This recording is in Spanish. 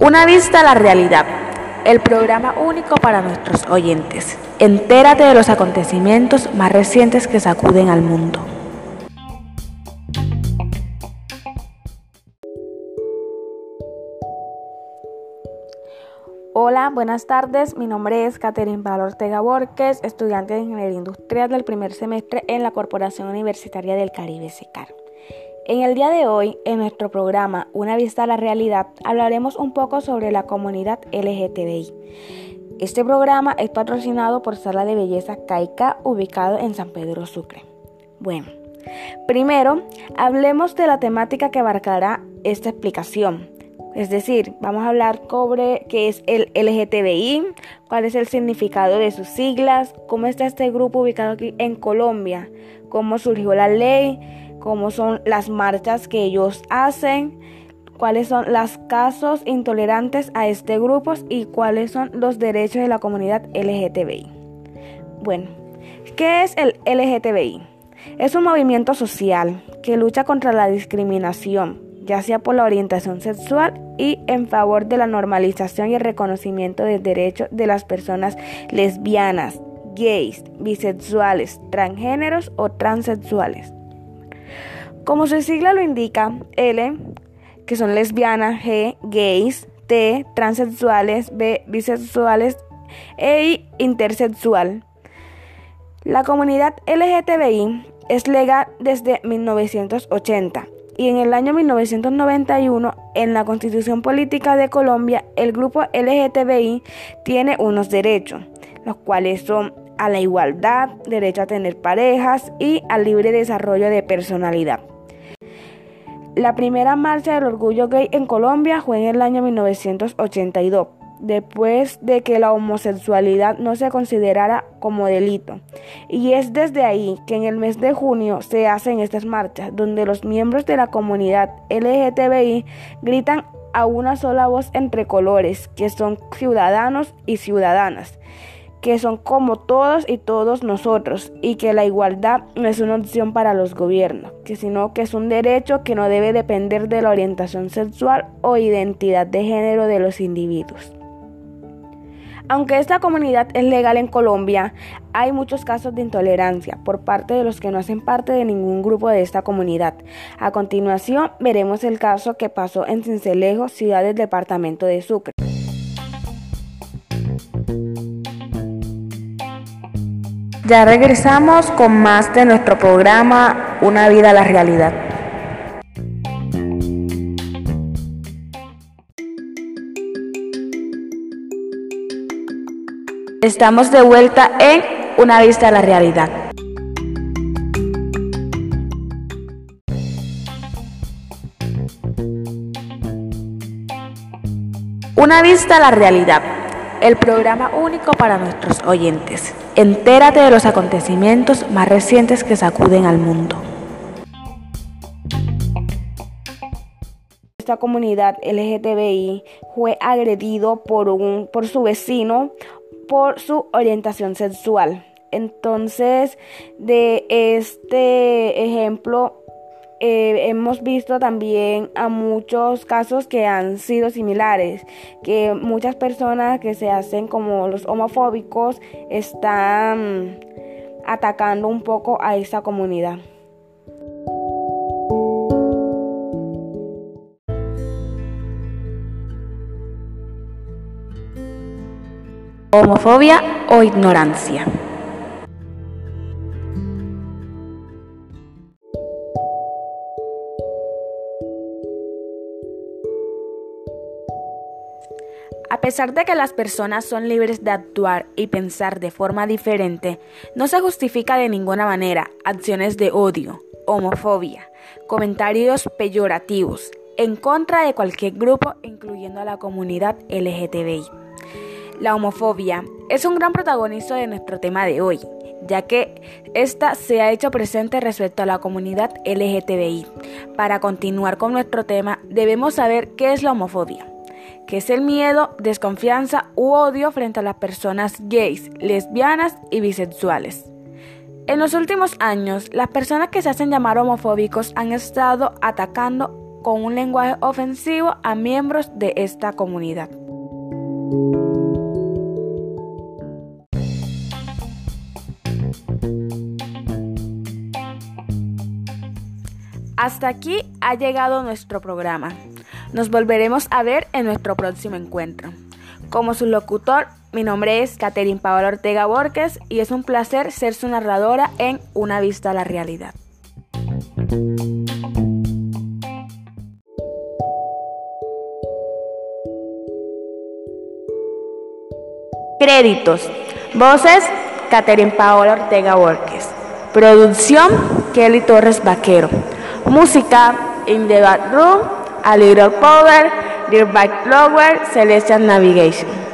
Una vista a la realidad, el programa único para nuestros oyentes. Entérate de los acontecimientos más recientes que sacuden al mundo. Hola, buenas tardes. Mi nombre es Catherine Pablo Ortega Borges, estudiante de Ingeniería Industrial del primer semestre en la Corporación Universitaria del Caribe SECAR. En el día de hoy, en nuestro programa Una vista a la realidad, hablaremos un poco sobre la comunidad LGTBI. Este programa es patrocinado por Sala de Belleza Caica, ubicado en San Pedro Sucre. Bueno, primero, hablemos de la temática que abarcará esta explicación. Es decir, vamos a hablar sobre qué es el LGTBI, cuál es el significado de sus siglas, cómo está este grupo ubicado aquí en Colombia, cómo surgió la ley, cómo son las marchas que ellos hacen, cuáles son los casos intolerantes a este grupo y cuáles son los derechos de la comunidad LGTBI. Bueno, ¿qué es el LGTBI? Es un movimiento social que lucha contra la discriminación, ya sea por la orientación sexual y en favor de la normalización y el reconocimiento del derecho de las personas lesbianas, gays, bisexuales, transgéneros o transexuales. Como su sigla lo indica, L, que son lesbianas, G, gays, T, transexuales, B, bisexuales e intersexual. La comunidad LGTBI es legal desde 1980 y en el año 1991 en la Constitución Política de Colombia el grupo LGTBI tiene unos derechos, los cuales son a la igualdad, derecho a tener parejas y al libre desarrollo de personalidad. La primera marcha del orgullo gay en Colombia fue en el año 1982, después de que la homosexualidad no se considerara como delito. Y es desde ahí que en el mes de junio se hacen estas marchas, donde los miembros de la comunidad LGTBI gritan a una sola voz entre colores, que son ciudadanos y ciudadanas que son como todos y todos nosotros y que la igualdad no es una opción para los gobiernos, que sino que es un derecho que no debe depender de la orientación sexual o identidad de género de los individuos. Aunque esta comunidad es legal en Colombia, hay muchos casos de intolerancia por parte de los que no hacen parte de ningún grupo de esta comunidad. A continuación veremos el caso que pasó en Cincelejo, ciudad del departamento de Sucre. Ya regresamos con más de nuestro programa Una vida a la realidad. Estamos de vuelta en Una vista a la realidad. Una vista a la realidad el programa único para nuestros oyentes. Entérate de los acontecimientos más recientes que sacuden al mundo. Esta comunidad LGTBI fue agredido por, un, por su vecino por su orientación sexual. Entonces, de este ejemplo eh, hemos visto también a muchos casos que han sido similares, que muchas personas que se hacen como los homofóbicos están atacando un poco a esa comunidad. Homofobia o ignorancia. A pesar de que las personas son libres de actuar y pensar de forma diferente, no se justifica de ninguna manera acciones de odio, homofobia, comentarios peyorativos en contra de cualquier grupo, incluyendo a la comunidad LGTBI. La homofobia es un gran protagonista de nuestro tema de hoy, ya que esta se ha hecho presente respecto a la comunidad LGTBI. Para continuar con nuestro tema, debemos saber qué es la homofobia que es el miedo, desconfianza u odio frente a las personas gays, lesbianas y bisexuales. En los últimos años, las personas que se hacen llamar homofóbicos han estado atacando con un lenguaje ofensivo a miembros de esta comunidad. Hasta aquí ha llegado nuestro programa. Nos volveremos a ver en nuestro próximo encuentro. Como su locutor, mi nombre es Catherine Paola Ortega Borges y es un placer ser su narradora en Una Vista a la Realidad. Créditos. Voces, Catherine Paola Ortega Borges. Producción, Kelly Torres Vaquero. Música, In the Room, A Little Power, Bike Lower, Celestial Navigation.